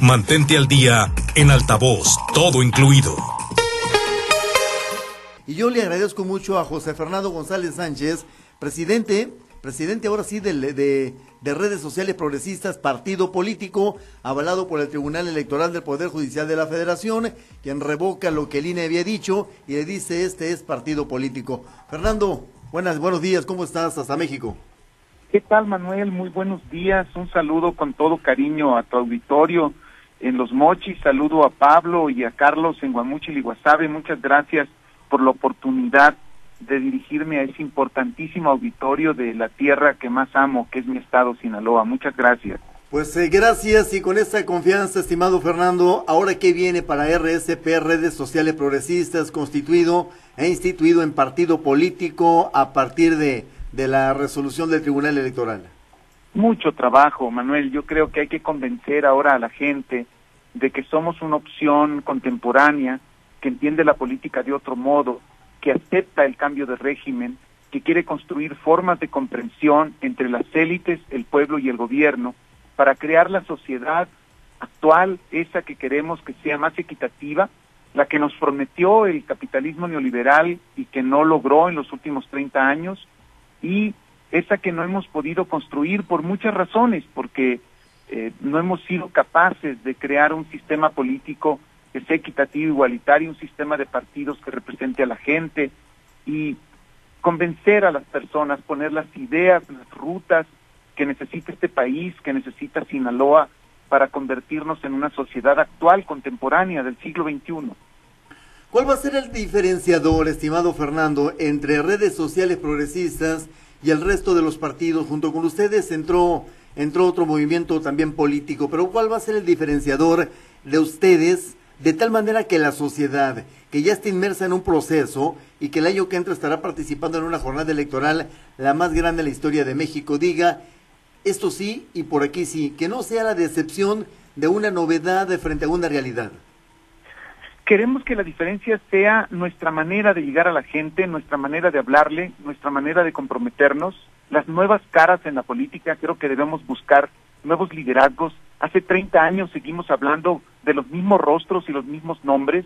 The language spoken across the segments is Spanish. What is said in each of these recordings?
Mantente al día en altavoz, todo incluido. Y yo le agradezco mucho a José Fernando González Sánchez, presidente, presidente ahora sí de, de, de, redes sociales progresistas, partido político, avalado por el Tribunal Electoral del Poder Judicial de la Federación, quien revoca lo que el INE había dicho y le dice este es partido político. Fernando, buenas, buenos días, ¿cómo estás? Hasta México. ¿Qué tal, Manuel? Muy buenos días. Un saludo con todo cariño a tu auditorio en Los Mochis. Saludo a Pablo y a Carlos en Guamuchil y Guasave. Muchas gracias por la oportunidad de dirigirme a ese importantísimo auditorio de la tierra que más amo, que es mi estado Sinaloa. Muchas gracias. Pues eh, gracias y con esta confianza, estimado Fernando, ahora qué viene para RSP, Redes Sociales Progresistas, constituido e instituido en partido político a partir de la resolución del Tribunal Electoral. Mucho trabajo, Manuel. Yo creo que hay que convencer ahora a la gente de que somos una opción contemporánea que entiende la política de otro modo, que acepta el cambio de régimen, que quiere construir formas de comprensión entre las élites, el pueblo y el gobierno para crear la sociedad actual, esa que queremos que sea más equitativa, la que nos prometió el capitalismo neoliberal y que no logró en los últimos 30 años, y esa que no hemos podido construir por muchas razones, porque eh, no hemos sido capaces de crear un sistema político que sea equitativo, igualitario, un sistema de partidos que represente a la gente y convencer a las personas, poner las ideas, las rutas que necesita este país, que necesita Sinaloa para convertirnos en una sociedad actual, contemporánea del siglo XXI. ¿Cuál va a ser el diferenciador, estimado Fernando, entre redes sociales progresistas y el resto de los partidos? Junto con ustedes entró, entró otro movimiento también político, pero ¿cuál va a ser el diferenciador de ustedes de tal manera que la sociedad, que ya está inmersa en un proceso y que el año que entra estará participando en una jornada electoral la más grande de la historia de México, diga esto sí y por aquí sí, que no sea la decepción de una novedad frente a una realidad. Queremos que la diferencia sea nuestra manera de llegar a la gente, nuestra manera de hablarle, nuestra manera de comprometernos, las nuevas caras en la política, creo que debemos buscar nuevos liderazgos. Hace 30 años seguimos hablando de los mismos rostros y los mismos nombres,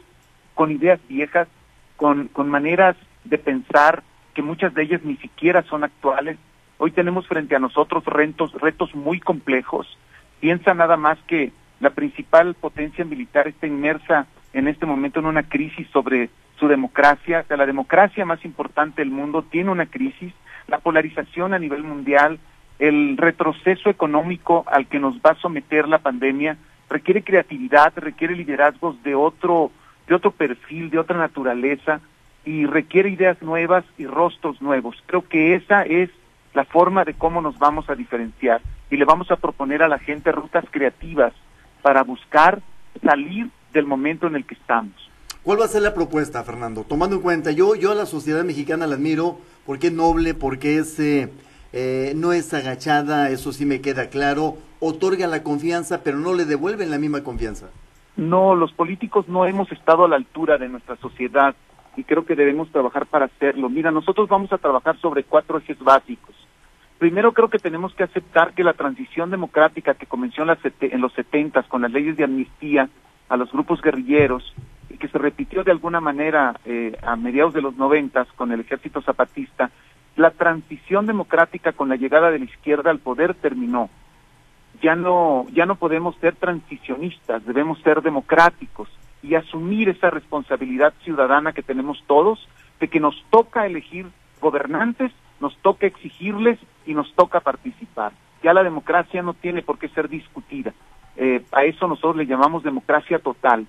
con ideas viejas, con, con maneras de pensar que muchas de ellas ni siquiera son actuales. Hoy tenemos frente a nosotros retos, retos muy complejos. Piensa nada más que la principal potencia militar está inmersa en este momento en una crisis sobre su democracia, que la democracia más importante del mundo tiene una crisis, la polarización a nivel mundial, el retroceso económico al que nos va a someter la pandemia requiere creatividad, requiere liderazgos de otro de otro perfil, de otra naturaleza y requiere ideas nuevas y rostros nuevos. Creo que esa es la forma de cómo nos vamos a diferenciar y le vamos a proponer a la gente rutas creativas para buscar salir del momento en el que estamos. ¿Cuál va a ser la propuesta, Fernando? Tomando en cuenta, yo, yo a la sociedad mexicana la admiro porque es noble, porque es, eh, eh, no es agachada, eso sí me queda claro, otorga la confianza, pero no le devuelven la misma confianza. No, los políticos no hemos estado a la altura de nuestra sociedad y creo que debemos trabajar para hacerlo. Mira, nosotros vamos a trabajar sobre cuatro ejes básicos. Primero creo que tenemos que aceptar que la transición democrática que comenzó en, los setentas con las leyes de amnistía a los grupos guerrilleros y que se repitió de alguna manera eh, a mediados de los noventas con el ejército zapatista, la transición democrática con la llegada de la izquierda al poder terminó. Ya no, ya no podemos ser transicionistas, debemos ser democráticos y asumir esa responsabilidad ciudadana que tenemos todos de que nos toca elegir gobernantes, nos toca exigirles y nos toca participar. Ya la democracia no tiene por qué ser discutida. Eh, a eso nosotros le llamamos democracia total.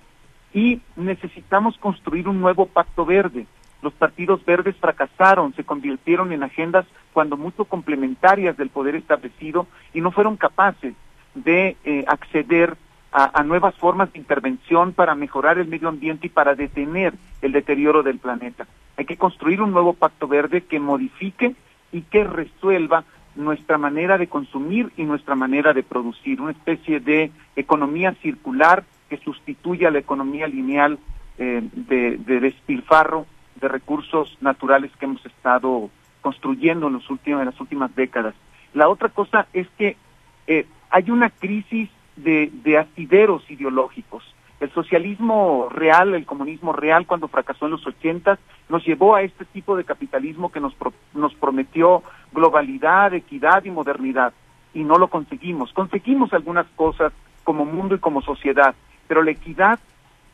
Y necesitamos construir un nuevo pacto verde. Los partidos verdes fracasaron, se convirtieron en agendas cuando mucho complementarias del poder establecido y no fueron capaces de eh, acceder a, a, nuevas formas de intervención para mejorar el medio ambiente y para detener el deterioro del planeta. Hay que construir un nuevo pacto verde que modifique y que resuelva nuestra manera de consumir y nuestra manera de producir, una especie de economía circular que sustituya a la economía lineal eh, de, de, despilfarro de recursos naturales que hemos estado construyendo en, los últimos, las últimas décadas. La otra cosa es que eh, hay una crisis de, de asideros ideológicos. El socialismo real, el comunismo real, cuando fracasó en los ochentas, nos llevó a este tipo de capitalismo que nos, prometió globalidad, equidad y modernidad, y no lo conseguimos. Conseguimos algunas cosas como mundo y como sociedad, pero la equidad,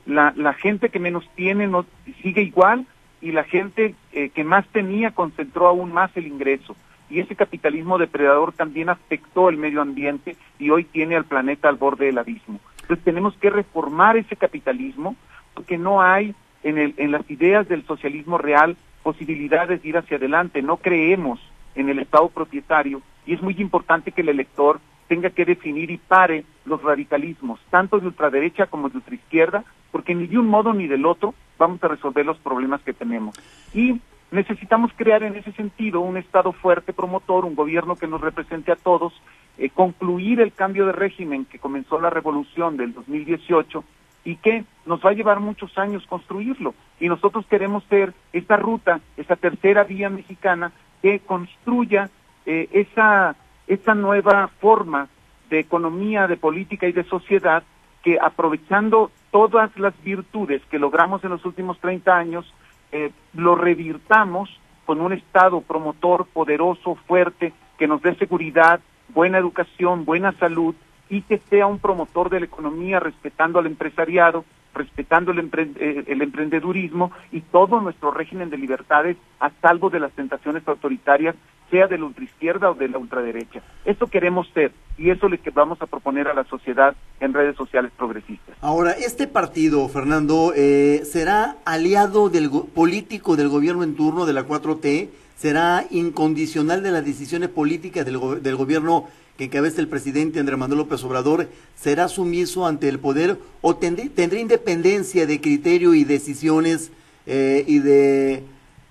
la, la gente que menos tiene no, sigue igual y la gente eh, que más tenía concentró aún más el ingreso. Y ese capitalismo depredador también afectó el medio ambiente y hoy tiene al planeta al borde del abismo. Entonces tenemos que reformar ese capitalismo porque no hay en, el, en las ideas del socialismo real posibilidades de ir hacia adelante. No creemos en el Estado propietario y es muy importante que el elector tenga que definir y pare los radicalismos, tanto de ultraderecha como de ultraizquierda, porque ni de un modo ni del otro vamos a resolver los problemas que tenemos. Y necesitamos crear en ese sentido un Estado fuerte, promotor, un gobierno que nos represente a todos eh, concluir el cambio de régimen que comenzó la revolución del 2018 y que nos va a llevar muchos años construirlo. Y nosotros queremos ser esta ruta, esa tercera vía mexicana que construya eh, esa, esa nueva forma de economía, de política y de sociedad que aprovechando todas las virtudes que logramos en los últimos 30 años, eh, lo revirtamos con un Estado promotor, poderoso, fuerte, que nos dé seguridad, buena educación, buena salud y que sea un promotor de la economía respetando al empresariado, respetando el, eh, el, emprendedurismo y todo nuestro régimen de libertades a salvo de las tentaciones autoritarias, sea de la ultraizquierda o de la ultraderecha. Eso queremos ser y eso es lo que vamos a proponer a la sociedad en redes sociales progresistas. Ahora, este partido, Fernando, eh, será aliado del político del gobierno en turno de la 4T será incondicional de las decisiones políticas del, del gobierno que encabeza el presidente Andrés Manuel López Obrador, será sumiso ante el poder o tendrá independencia de criterio y decisiones eh, y, de,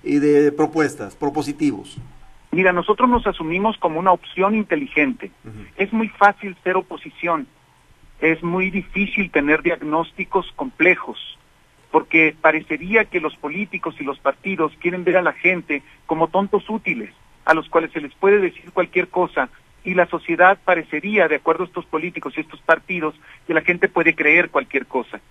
y de propuestas, propositivos. Mira, nosotros nos asumimos como una opción inteligente. Es muy fácil ser oposición, es muy difícil tener diagnósticos complejos porque parecería que los políticos y los partidos quieren ver a la gente como tontos útiles, a los cuales se les puede decir cualquier cosa, y la sociedad parecería, de acuerdo a estos políticos y estos partidos, que la gente puede creer cualquier cosa.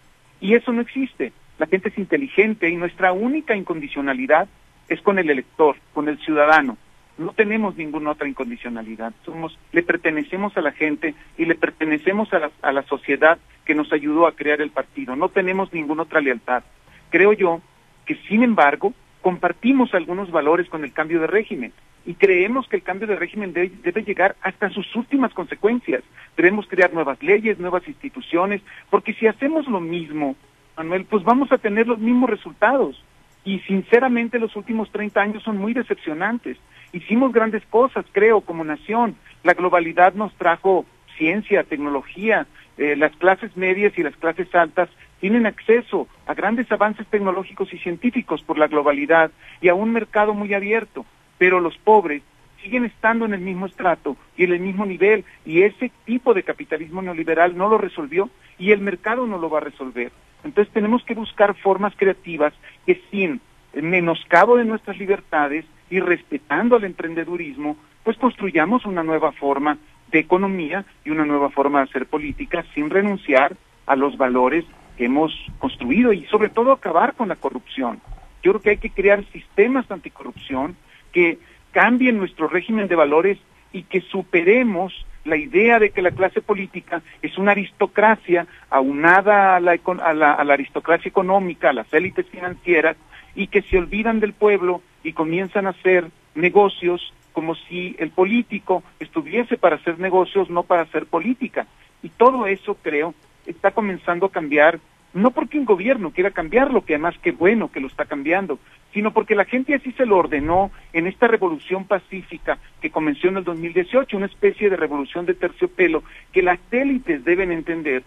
Y eso no existe. La gente es inteligente y nuestra única incondicionalidad es con el elector, con el ciudadano no tenemos ninguna otra incondicionalidad. Somos, le pertenecemos a la gente y le pertenecemos a la, a la sociedad que nos ayudó a crear el partido. No tenemos ninguna otra lealtad. Creo yo que, sin embargo, compartimos algunos valores con el cambio de régimen y creemos que el cambio de régimen debe, debe, llegar hasta sus últimas consecuencias. Debemos crear nuevas leyes, nuevas instituciones, porque si hacemos lo mismo, Manuel, pues vamos a tener los mismos resultados. Y sinceramente los últimos 30 años son muy decepcionantes hicimos grandes cosas, creo, como nación. La globalidad nos trajo ciencia, tecnología, eh, las clases medias y las clases altas tienen acceso a grandes avances tecnológicos y científicos por la globalidad y a un mercado muy abierto, pero los pobres siguen estando en el mismo estrato y en el mismo nivel y ese tipo de capitalismo neoliberal no lo resolvió y el mercado no lo va a resolver. Entonces tenemos que buscar formas creativas que sin menoscabo de nuestras libertades y respetando el emprendedurismo, pues construyamos una nueva forma de economía y una nueva forma de hacer política sin renunciar a los valores que hemos construido y sobre todo acabar con la corrupción. Yo creo que hay que crear sistemas anticorrupción que cambien nuestro régimen de valores y que superemos la idea de que la clase política es una aristocracia aunada a la, a la, a la aristocracia económica, a las élites financieras, y que se olvidan del pueblo y comienzan a hacer negocios como si el político estuviese para hacer negocios, no para hacer política. Y todo eso, creo, está comenzando a cambiar, no porque un gobierno quiera cambiarlo, que además qué bueno que lo está cambiando, sino porque la gente así se lo ordenó en esta revolución pacífica que comenzó en el 2018, una especie de revolución de terciopelo, que las élites deben entender,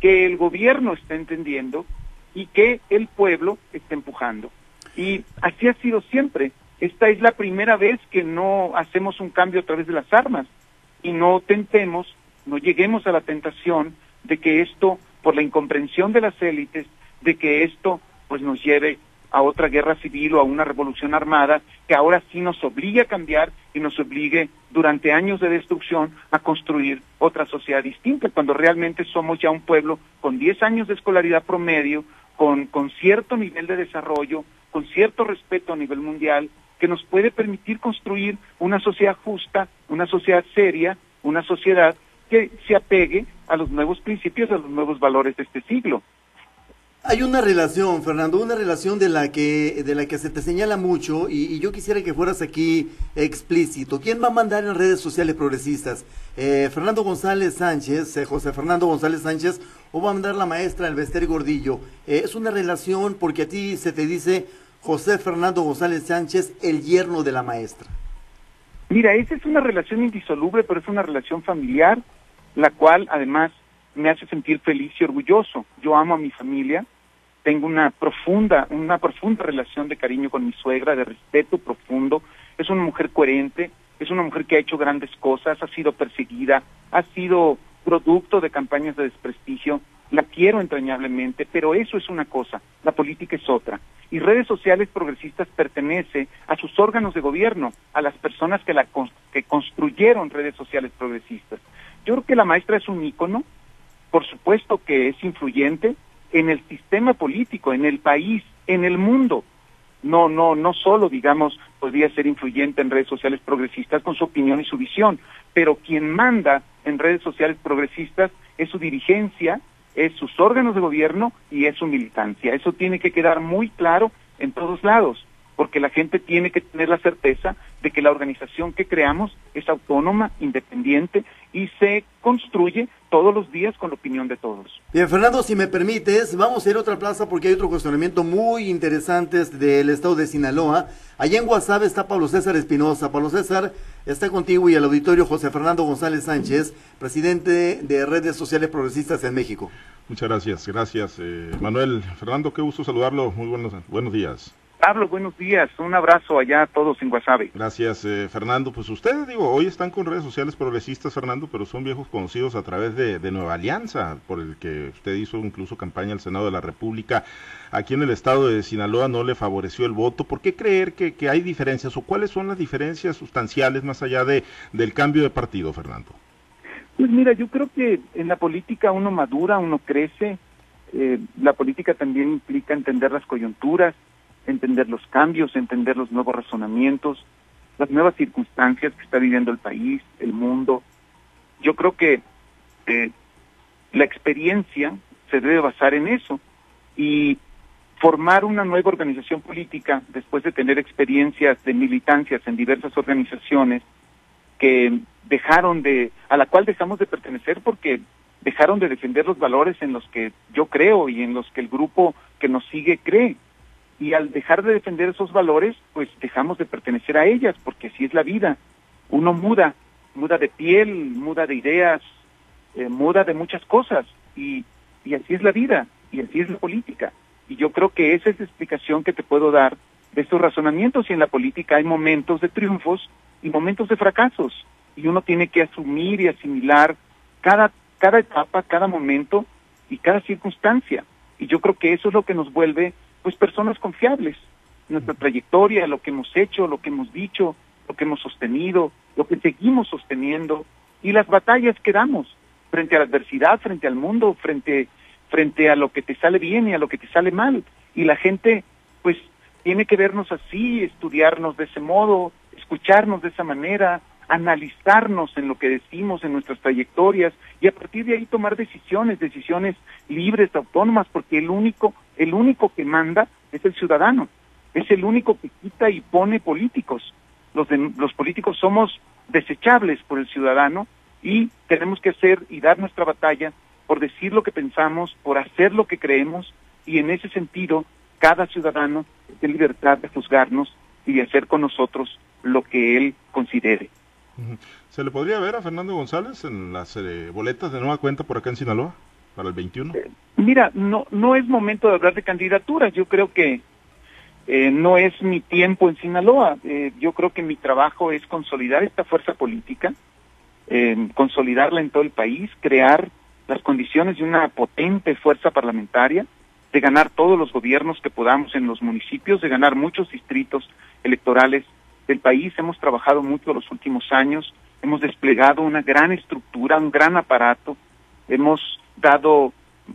que el gobierno está entendiendo y que el pueblo está empujando. Y así ha sido siempre. Esta es la primera vez que no hacemos un cambio a través de las armas y no tentemos, no lleguemos a la tentación de que esto, por la incomprensión de las élites, de que esto pues nos lleve a otra guerra civil o a una revolución armada que ahora sí nos obligue a cambiar y nos obligue durante años de destrucción a construir otra sociedad distinta, cuando realmente somos ya un pueblo con 10 años de escolaridad promedio, con, con cierto nivel de desarrollo, con cierto respeto a nivel mundial, que nos puede permitir construir una sociedad justa, una sociedad seria, una sociedad que se apegue a los nuevos principios, a los nuevos valores de este siglo. Hay una relación, Fernando, una relación de la que de la que se te señala mucho y, yo quisiera que fueras aquí explícito. ¿Quién va a mandar en redes sociales progresistas? Eh, Fernando González Sánchez, eh, José Fernando González Sánchez, o va a mandar la maestra Elvester Gordillo. Eh, es una relación porque a ti se te dice José Fernando González Sánchez, el yerno de la maestra. Mira, esa es una relación indisoluble, pero es una relación familiar, la cual además me hace sentir feliz y orgulloso. Yo amo a mi familia, tengo una profunda, una profunda relación de cariño con mi suegra, de respeto profundo. Es una mujer coherente, es una mujer que ha hecho grandes cosas, ha sido perseguida, ha sido producto de campañas de desprestigio. La quiero entrañablemente, pero eso es una cosa, la política es otra. Y redes sociales progresistas pertenece a sus órganos de gobierno, a las personas que, la, que construyeron redes sociales progresistas. Yo creo que la maestra es un ícono, por supuesto que es influyente, en el sistema político, en el país, en el mundo. No, no, no solo, digamos, podría ser influyente en redes sociales progresistas con su opinión y su visión, pero quien manda en redes sociales progresistas es su dirigencia, es sus órganos de gobierno y es su militancia. Eso tiene que quedar muy claro en todos lados, porque la gente tiene que tener la certeza de que la organización que creamos es autónoma, independiente y se construye todos los días con la opinión de todos. Bien, Fernando, si me permites, vamos a ir a otra plaza porque hay otro cuestionamiento muy interesante del estado de Sinaloa. Allá en WhatsApp está Pablo César Espinosa. Pablo César está contigo y el auditorio José Fernando González Sánchez, presidente de Redes Sociales Progresistas en México. Muchas gracias, gracias. Eh, Manuel, Fernando, qué gusto saludarlo. Muy buenos, buenos días. Pablo, buenos días. Un abrazo allá a todos en Guasave. Gracias, eh, Fernando. Pues ustedes, digo, hoy están con redes sociales progresistas, Fernando, pero son viejos conocidos a través de, Nueva Alianza, por el que usted hizo incluso campaña al Senado de la República. Aquí en el estado de Sinaloa no le favoreció el voto. ¿Por qué creer que, hay diferencias o cuáles son las diferencias sustanciales más allá de, del cambio de partido, Fernando? Pues mira, yo creo que en la política uno madura, uno crece. Eh, la política también implica entender las coyunturas entender los cambios, entender los nuevos razonamientos, las nuevas circunstancias que está viviendo el país, el mundo. Yo creo que eh, la experiencia se debe basar en eso y formar una nueva organización política después de tener experiencias de militancias en diversas organizaciones que dejaron de, a la cual dejamos de pertenecer porque dejaron de defender los valores en los que yo creo y en los que el grupo que nos sigue cree y al dejar de defender esos valores, pues dejamos de pertenecer a ellas, porque así es la vida. Uno muda, muda de piel, muda de ideas, eh, muda de muchas cosas, y, y así es la vida, y así es la política. Y yo creo que esa es la explicación que te puedo dar de estos razonamientos, y en la política hay momentos de triunfos y momentos de fracasos, y uno tiene que asumir y asimilar cada, cada etapa, cada momento y cada circunstancia. Y yo creo que eso es lo que nos vuelve pues personas confiables. Nuestra trayectoria, lo que hemos hecho, lo que hemos dicho, lo que hemos sostenido, lo que seguimos sosteniendo y las batallas que damos frente a la adversidad, frente al mundo, frente frente a lo que te sale bien y a lo que te sale mal. Y la gente pues tiene que vernos así, estudiarnos de ese modo, escucharnos de esa manera, analizarnos en lo que decimos, en nuestras trayectorias y a partir de ahí tomar decisiones, decisiones libres, autónomas, porque el único, el único que manda es el ciudadano, es el único que quita y pone políticos. Los, los políticos somos desechables por el ciudadano y tenemos que hacer y dar nuestra batalla por decir lo que pensamos, por hacer lo que creemos y en ese sentido cada ciudadano tiene libertad de juzgarnos y de hacer con nosotros lo que él considere. ¿Se le podría ver a Fernando González en las eh, boletas de nueva cuenta por acá en Sinaloa para el 21? Eh, mira, no, no es momento de hablar de candidaturas. Yo creo que eh, no es mi tiempo en Sinaloa. yo creo que mi trabajo es consolidar esta fuerza política, consolidarla en todo el país, crear las condiciones de una potente fuerza parlamentaria de ganar todos los gobiernos que podamos en los municipios, de ganar muchos distritos electorales del país. Hemos trabajado mucho los últimos años, hemos desplegado una gran estructura, un gran aparato, hemos dado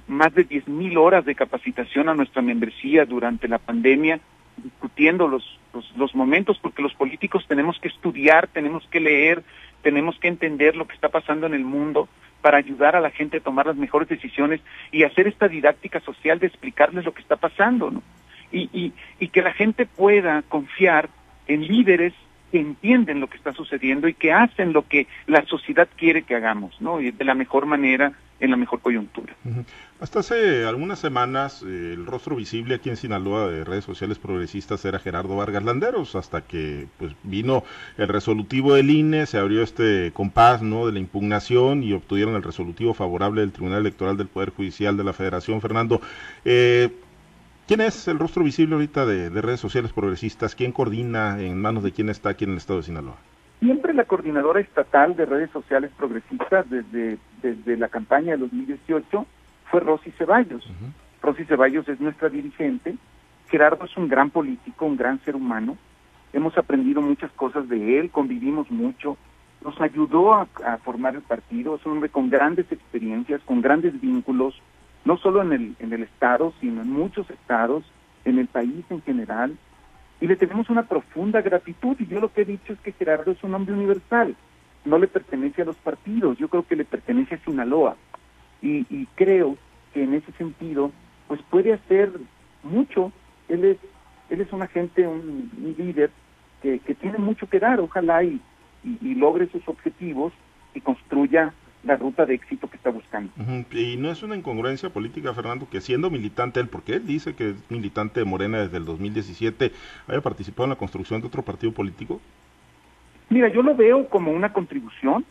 más de 10.000 horas de capacitación a nuestra membresía durante la pandemia, discutiendo los, los, los, momentos, porque los políticos tenemos que estudiar, tenemos que leer, tenemos que entender lo que está pasando en el mundo para ayudar a la gente a tomar las mejores decisiones y hacer esta didáctica social de explicarles lo que está pasando, ¿no? Y, y, y que la gente pueda confiar en líderes que entienden lo que está sucediendo y que hacen lo que la sociedad quiere que hagamos, ¿no? Y de la mejor manera, en la mejor coyuntura. Hasta hace algunas semanas, eh, el rostro visible aquí en Sinaloa de redes sociales progresistas era Gerardo Vargas Landeros, hasta que pues vino el resolutivo del INE, se abrió este compás, ¿no? De la impugnación y obtuvieron el resolutivo favorable del Tribunal Electoral del Poder Judicial de la Federación. Fernando, eh, ¿Quién es el rostro visible ahorita de, de, redes sociales progresistas? ¿Quién coordina? ¿En manos de quién está aquí en el estado de Sinaloa? Siempre la coordinadora estatal de redes sociales progresistas desde, desde la campaña de 2018 fue Rosy Ceballos. Uh -huh. Rosy Ceballos es nuestra dirigente. Gerardo es un gran político, un gran ser humano. Hemos aprendido muchas cosas de él, convivimos mucho. Nos ayudó a, a formar el partido. Es un hombre con grandes experiencias, con grandes vínculos, no solo en el, en el Estado, sino en muchos estados, en el país en general, y le tenemos una profunda gratitud, y yo lo que he dicho es que Gerardo es un hombre universal, no le pertenece a los partidos, yo creo que le pertenece a Sinaloa, y, creo que en ese sentido, pues puede hacer mucho, él es, él es un agente, un, un líder que, que tiene mucho que dar, ojalá y, y, y logre sus objetivos y construya la ruta de éxito que está buscando. Uh -huh. Y no es una incongruencia política, Fernando, que siendo militante él, porque él dice que es militante de Morena desde el 2017, haya participado en la construcción de otro partido político. Mira, yo lo veo como una contribución,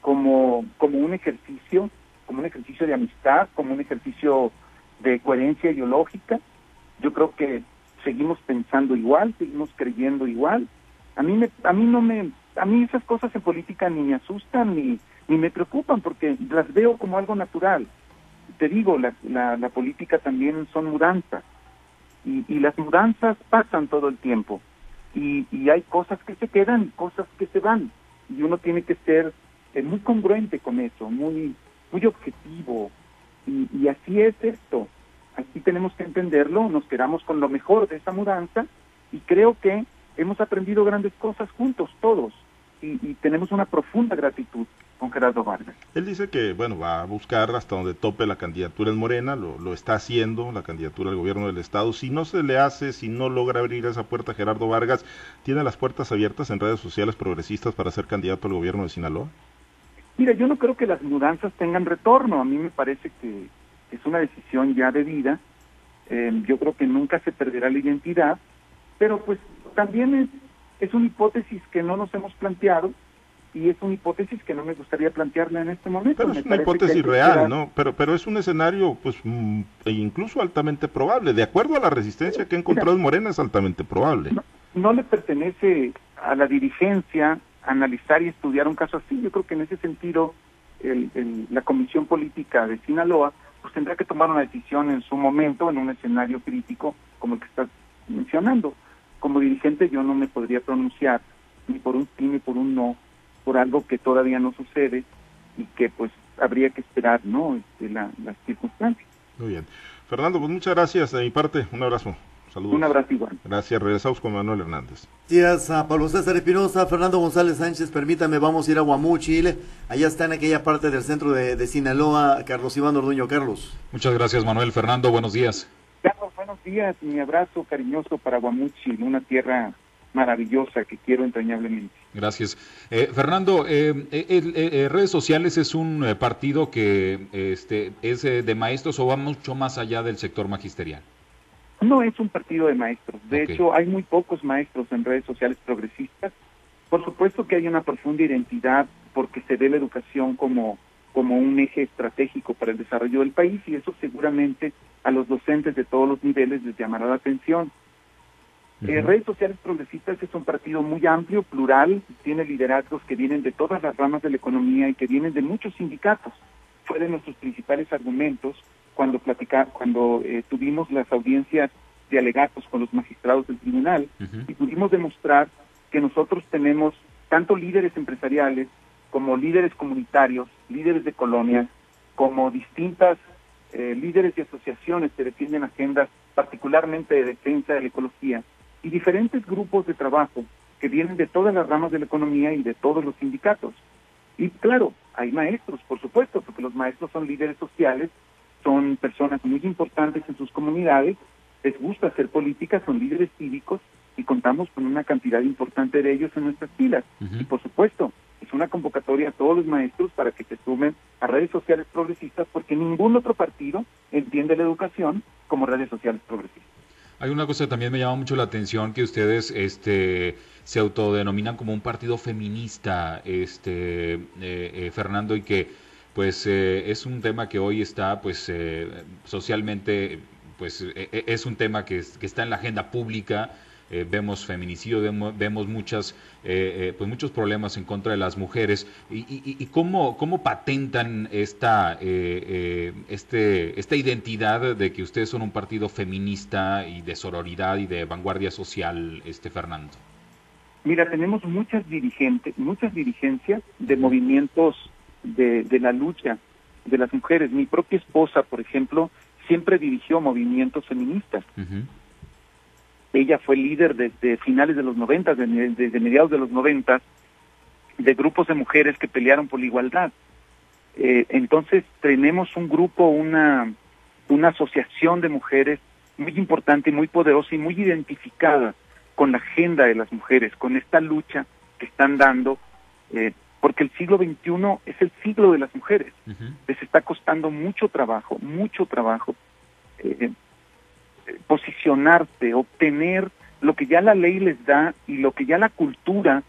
como, como un ejercicio, como un ejercicio de amistad, como un ejercicio de coherencia ideológica. Yo creo que seguimos pensando igual, seguimos creyendo igual. A mí, me, a mí no me, a mí esas cosas en política ni me asustan ni ni me preocupan porque las veo como algo natural. Te digo, la, la, política también son mudanzas y, y, las mudanzas pasan todo el tiempo y, y, hay cosas que se quedan, cosas que se van y uno tiene que ser eh, muy congruente con eso, muy, muy objetivo y, y así es esto. Así tenemos que entenderlo, nos quedamos con lo mejor de esa mudanza y creo que hemos aprendido grandes cosas juntos, todos, y, y tenemos una profunda gratitud con Gerardo Vargas. Él dice que, bueno, va a buscar hasta donde tope la candidatura en Morena, lo, lo, está haciendo, la candidatura al gobierno del Estado. Si no se le hace, si no logra abrir esa puerta Gerardo Vargas, ¿tiene las puertas abiertas en redes sociales progresistas para ser candidato al gobierno de Sinaloa? Mira, yo no creo que las mudanzas tengan retorno. A mí me parece que es una decisión ya de vida. Eh, yo creo que nunca se perderá la identidad, pero pues también es, es una hipótesis que no nos hemos planteado y es una hipótesis que no me gustaría plantearla en este momento. Pero es una hipótesis real, ¿no? Pero, pero es un escenario, pues, mm, e incluso altamente probable. De acuerdo a la resistencia que ha encontrado en Morena, es altamente probable. No, no, le pertenece a la dirigencia analizar y estudiar un caso así. Yo creo que en ese sentido, el, el, la Comisión Política de Sinaloa, pues tendrá que tomar una decisión en su momento, en un escenario crítico como el que estás mencionando. Como dirigente yo no me podría pronunciar ni por un sí ni por un no por algo que todavía no sucede y que pues habría que esperar, ¿no? Este, la, las circunstancias. Muy bien. Fernando, pues muchas gracias de mi parte. Un abrazo. Saludos. Un abrazo igual. Gracias. Regresamos con Manuel Hernández. Gracias a Pablo César Espinosa, Fernando González Sánchez. Permítame, vamos a ir a Guamúchil. Allá está en aquella parte del centro de, de Sinaloa, Carlos Iván Orduño. Carlos. Muchas gracias, Manuel. Fernando, buenos días. Carlos, buenos días. Mi abrazo cariñoso para Guamúchil, una tierra maravillosa que quiero entrañablemente. Gracias. Eh, Fernando, eh, eh, redes sociales es un partido que este, es de maestros o va mucho más allá del sector magisterial. No es un partido de maestros. De okay. hecho, hay muy pocos maestros en redes sociales progresistas. Por supuesto que hay una profunda identidad porque se ve la educación como, como un eje estratégico para el desarrollo del país y eso seguramente a los docentes de todos los niveles les llamará la atención. Uh -huh. eh, redes sociales progresistas es un partido muy amplio, plural, tiene liderazgos que vienen de todas las ramas de la economía y que vienen de muchos sindicatos. Fue de nuestros principales argumentos cuando platicamos cuando eh, tuvimos las audiencias de alegatos con los magistrados del tribunal y pudimos demostrar que nosotros tenemos tanto líderes empresariales como líderes comunitarios, líderes de colonias, como distintas eh, líderes y asociaciones que defienden agendas particularmente de defensa de la ecología y diferentes grupos de trabajo que vienen de todas las ramas de la economía y de todos los sindicatos. Y claro, hay maestros, por supuesto, porque los maestros son líderes sociales, son personas muy importantes en sus comunidades, les gusta hacer política, son líderes cívicos y contamos con una cantidad importante de ellos en nuestras filas. Y por supuesto, es una convocatoria a todos los maestros para que se sumen a redes sociales progresistas porque ningún otro partido entiende la educación como redes sociales progresistas. Hay una cosa que también me llama mucho la atención que ustedes este se autodenominan como un partido feminista, este eh, eh, Fernando y que pues eh, es un tema que hoy está pues socialmente pues es un tema que está en la agenda pública eh, vemos feminicidio, vemos, muchas, eh, eh, pues muchos problemas en contra de las mujeres. ¿Y, y, cómo, cómo, patentan esta, este, esta identidad de que ustedes son un partido feminista y de sororidad y de vanguardia social, este Fernando? Mira, tenemos muchas dirigentes, muchas dirigencias de movimientos de, de la lucha de las mujeres. Mi propia esposa, por ejemplo, siempre dirigió movimientos feministas. Ella fue líder desde finales de los 90, desde mediados de los 90, de grupos de mujeres que pelearon por la igualdad. Eh, entonces tenemos un grupo, una, una asociación de mujeres muy importante, muy poderosa y muy identificada con la agenda de las mujeres, con esta lucha que están dando, eh, porque el siglo XXI es el siglo de las mujeres. Les está costando mucho trabajo, mucho trabajo eh, posicionarse, obtener lo que ya la ley les da y lo que ya la cultura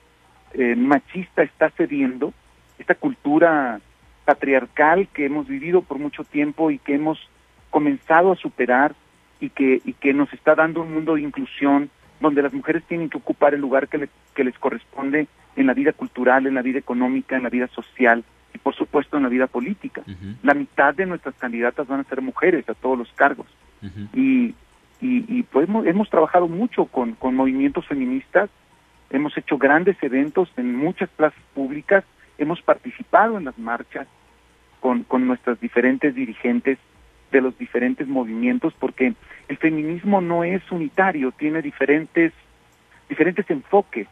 eh, machista está cediendo, esta cultura patriarcal que hemos vivido por mucho tiempo y que hemos comenzado a superar y que, y que nos está dando un mundo de inclusión donde las mujeres tienen que ocupar el lugar que, que les corresponde en la vida cultural, en la vida económica, en la vida social y por supuesto en la vida política. La mitad de nuestras candidatas van a ser mujeres a todos los cargos. Y y, pues hemos, trabajado mucho con, con movimientos feministas, hemos hecho grandes eventos en muchas plazas públicas, hemos participado en las marchas con, con nuestras diferentes dirigentes de los diferentes movimientos, porque el feminismo no es unitario, tiene diferentes, diferentes enfoques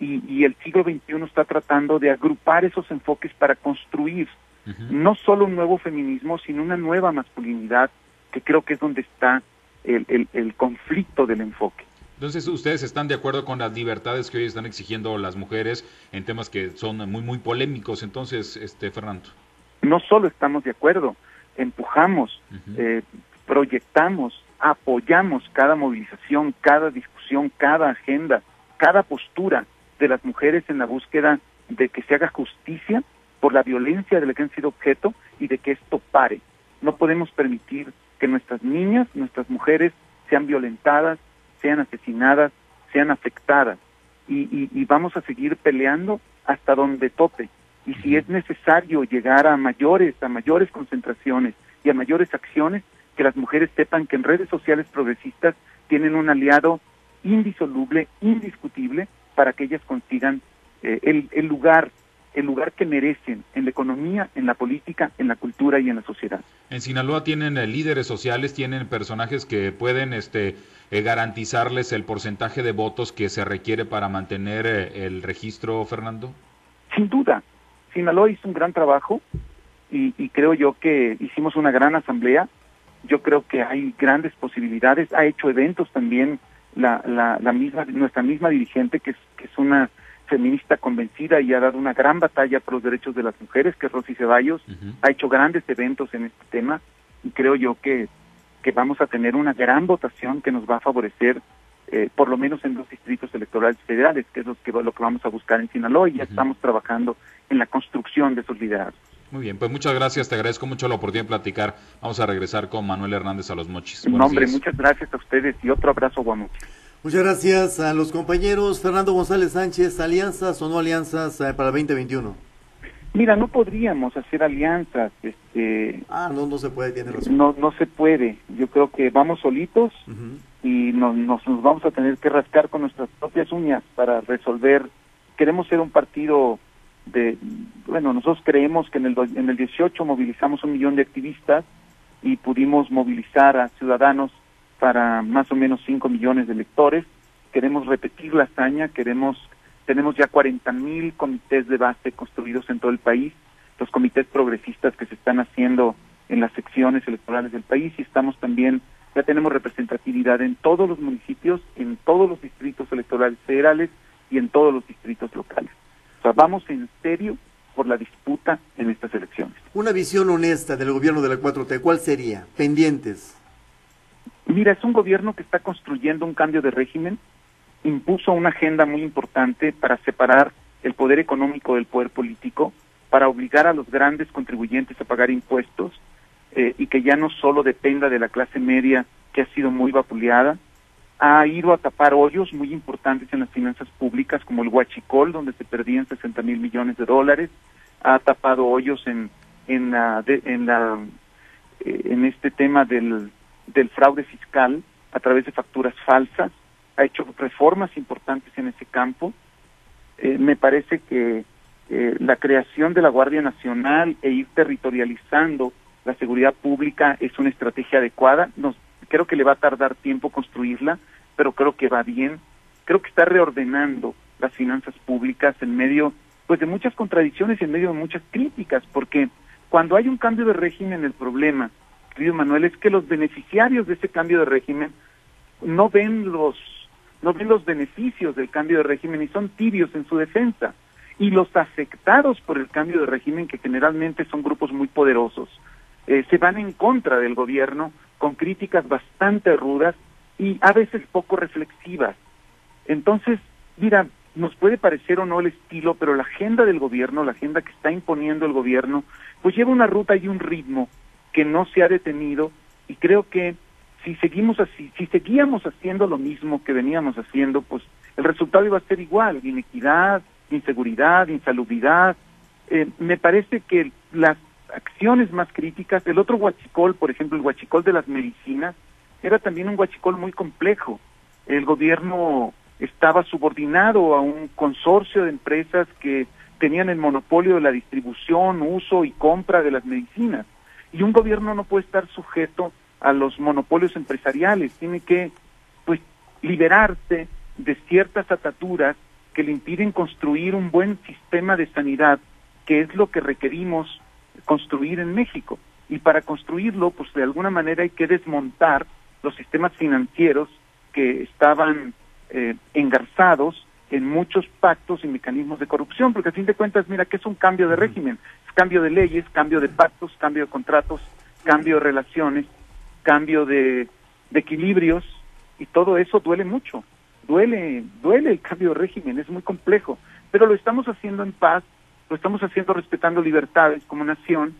y, y el siglo XXI está tratando de agrupar esos enfoques para construir no solo un nuevo feminismo, sino una nueva masculinidad, que creo que es donde está el, el, conflicto del enfoque. Entonces, ¿ustedes están de acuerdo con las libertades que hoy están exigiendo las mujeres en temas que son muy, muy polémicos? Entonces, este Fernando. No solo estamos de acuerdo, empujamos, eh, proyectamos, apoyamos cada movilización, cada discusión, cada agenda, cada postura de las mujeres en la búsqueda de que se haga justicia por la violencia de la que han sido objeto y de que esto pare. No podemos permitir que nuestras niñas, nuestras mujeres sean violentadas, sean asesinadas, sean afectadas. Y, vamos a seguir peleando hasta donde tope. Y si es necesario llegar a mayores, a mayores concentraciones y a mayores acciones, que las mujeres sepan que en redes sociales progresistas tienen un aliado indisoluble, indiscutible, para que ellas consigan eh, el, el lugar el lugar que merecen en la economía, en la política, en la cultura y en la sociedad. En Sinaloa tienen eh, líderes sociales, tienen personajes que pueden este, eh, garantizarles el porcentaje de votos que se requiere para mantener eh, el registro, Fernando. Sin duda, Sinaloa hizo un gran trabajo y, creo yo que hicimos una gran asamblea. Yo creo que hay grandes posibilidades. Ha hecho eventos también la, la, misma nuestra misma dirigente que es, que es una feminista convencida y ha dado una gran batalla por los derechos de las mujeres, que es Rosy Ceballos, ha hecho grandes eventos en este tema y creo yo que, que vamos a tener una gran votación que nos va a favorecer eh, por lo menos en los distritos electorales federales, que es lo que, lo que vamos a buscar en Sinaloa y ya estamos trabajando en la construcción de esos liderazgos. Muy bien, pues muchas gracias, te agradezco mucho la oportunidad de platicar. Vamos a regresar con Manuel Hernández a los Mochis. No, hombre, muchas gracias a ustedes y otro abrazo, Guamuchis. Muchas gracias a los compañeros. Fernando González Sánchez, alianzas o no alianzas eh, para 2021. Mira, no podríamos hacer alianzas. Este, ah, no, no se puede, tiene razón. No, no se puede. Yo creo que vamos solitos y nos, nos, vamos a tener que rascar con nuestras propias uñas para resolver. Queremos ser un partido de, bueno, nosotros creemos que en el, en el 18 movilizamos un millón de activistas y pudimos movilizar a ciudadanos para más o menos 5 millones de electores. Queremos repetir la hazaña, queremos tenemos ya 40 mil comités de base construidos en todo el país, los comités progresistas que se están haciendo en las secciones electorales del país y estamos también, ya tenemos representatividad en todos los municipios, en todos los distritos electorales federales y en todos los distritos locales. O sea, vamos en serio por la disputa en estas elecciones. Una visión honesta del gobierno de la 4T, ¿cuál sería? Pendientes. Mira, es un gobierno que está construyendo un cambio de régimen impuso una agenda muy importante para separar el poder económico del poder político, para obligar a los grandes contribuyentes a pagar impuestos eh, y que ya no solo dependa de la clase media que ha sido muy vapuleada, ha ido a tapar hoyos muy importantes en las finanzas públicas como el huachicol, donde se perdían 60 mil millones de dólares, ha tapado hoyos en en la, en la eh, en este tema del del fraude fiscal a través de facturas falsas ha hecho reformas importantes en ese campo. Eh, me parece que eh, la creación de la Guardia Nacional e ir territorializando la seguridad pública es una estrategia adecuada. Nos, creo que le va a tardar tiempo construirla, pero creo que va bien. Creo que está reordenando las finanzas públicas en medio pues de muchas contradicciones y en medio de muchas críticas, porque cuando hay un cambio de régimen el problema, querido Manuel, es que los beneficiarios de ese cambio de régimen no ven los no ven los beneficios del cambio de régimen y son tibios en su defensa. Y los afectados por el cambio de régimen, que generalmente son grupos muy poderosos, eh, se van en contra del gobierno con críticas bastante rudas y a veces poco reflexivas. Entonces, mira, nos puede parecer o no el estilo, pero la agenda del gobierno, la agenda que está imponiendo el gobierno, pues lleva una ruta y un ritmo que no se ha detenido y creo que si seguimos así, si seguíamos haciendo lo mismo que veníamos haciendo, pues el resultado iba a ser igual, inequidad, inseguridad, insalubridad. Eh, me parece que las acciones más críticas, el otro huachicol, por ejemplo, el huachicol de las medicinas, era también un huachicol muy complejo. El gobierno estaba subordinado a un consorcio de empresas que tenían el monopolio de la distribución, uso y compra de las medicinas. Y un gobierno no puede estar sujeto a los monopolios empresariales, tiene que pues liberarse de ciertas ataturas que le impiden construir un buen sistema de sanidad, que es lo que requerimos construir en México. Y para construirlo, pues de alguna manera hay que desmontar los sistemas financieros que estaban eh, engarzados en muchos pactos y mecanismos de corrupción, porque a fin de cuentas, mira, que es un cambio de régimen, es cambio de leyes, cambio de pactos, cambio de contratos, cambio de relaciones, cambio de, equilibrios y todo eso duele mucho. Duele, duele el cambio de régimen, es muy complejo, pero lo estamos haciendo en paz, lo estamos haciendo respetando libertades como nación.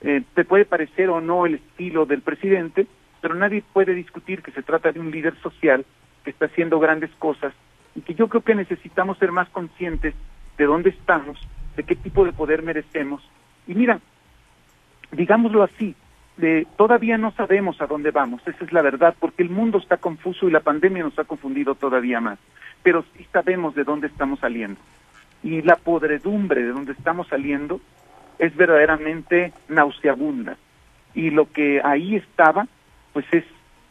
Eh, te puede parecer o no el estilo del presidente, pero nadie puede discutir que se trata de un líder social que está haciendo grandes cosas y que yo creo que necesitamos ser más conscientes de dónde estamos, de qué tipo de poder merecemos. Y mira, digámoslo así, todavía no sabemos a dónde vamos, esa es la verdad, porque el mundo está confuso y la pandemia nos ha confundido todavía más, pero sí sabemos de dónde estamos saliendo. Y la podredumbre de dónde estamos saliendo es verdaderamente nauseabunda. Y lo que ahí estaba, pues es,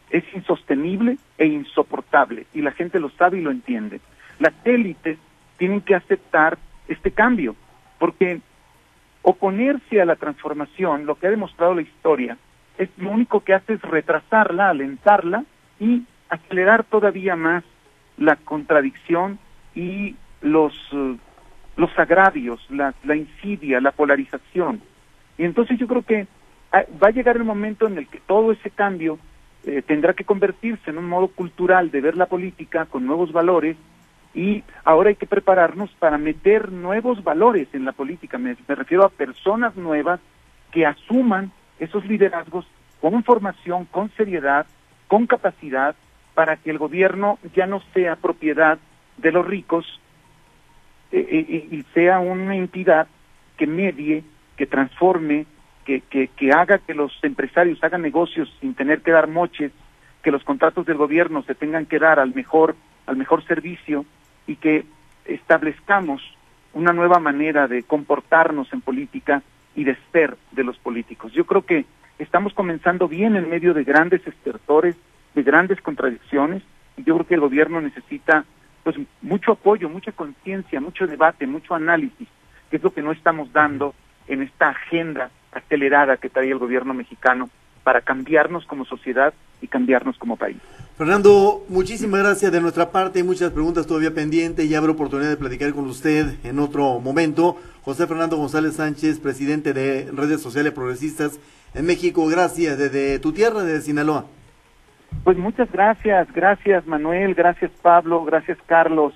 es insostenible e insoportable, y la gente lo sabe y lo entiende. Las élites tienen que aceptar este cambio, porque oponerse a la transformación, lo que ha demostrado la historia, es lo único que hace es retrasarla, alentarla y acelerar todavía más la contradicción y los, eh, los agravios, la, la insidia, la polarización. Y entonces yo creo que ah, va a llegar el momento en el que todo ese cambio eh, tendrá que convertirse en un modo cultural de ver la política con nuevos valores y ahora hay que prepararnos para meter nuevos valores en la política. Me, refiero a personas nuevas que asuman esos liderazgos con formación, con seriedad, con capacidad, para que el gobierno ya no sea propiedad de los ricos eh, eh, y sea una entidad que medie, que transforme, que, que, que haga que los empresarios hagan negocios sin tener que dar moches, que los contratos del gobierno se tengan que dar al mejor, al mejor servicio y que establezcamos una nueva manera de comportarnos en política y de ser de los políticos. Yo creo que estamos comenzando bien en medio de grandes estertores, de grandes contradicciones, y yo creo que el gobierno necesita pues mucho apoyo, mucha conciencia, mucho debate, mucho análisis, que es lo que no estamos dando en esta agenda acelerada que trae el gobierno mexicano para cambiarnos como sociedad y cambiarnos como país. Fernando, muchísimas gracias de nuestra parte. Muchas preguntas todavía pendientes. Ya habrá oportunidad de platicar con usted en otro momento. José Fernando González Sánchez, presidente de Redes Sociales Progresistas en México. Gracias desde tu tierra, desde Sinaloa. Pues muchas gracias. Gracias Manuel, gracias Pablo, gracias Carlos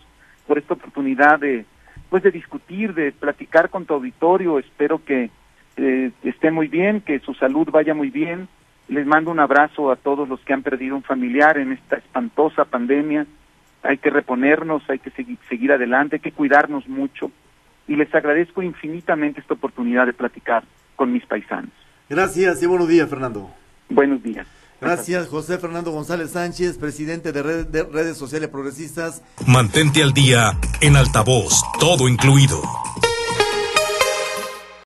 por esta oportunidad de, pues de discutir, de platicar con tu auditorio. Espero que eh, esté muy bien, que su salud vaya muy bien les mando un abrazo a todos los que han perdido un familiar en esta espantosa pandemia. Hay que reponernos, hay que seguir, seguir adelante, hay que cuidarnos mucho. Y les agradezco infinitamente esta oportunidad de platicar con mis paisanos. Gracias y buenos días, Fernando. Buenos días. Gracias, José Fernando González Sánchez, presidente de, de Redes Sociales Progresistas. Mantente al día en altavoz, todo incluido.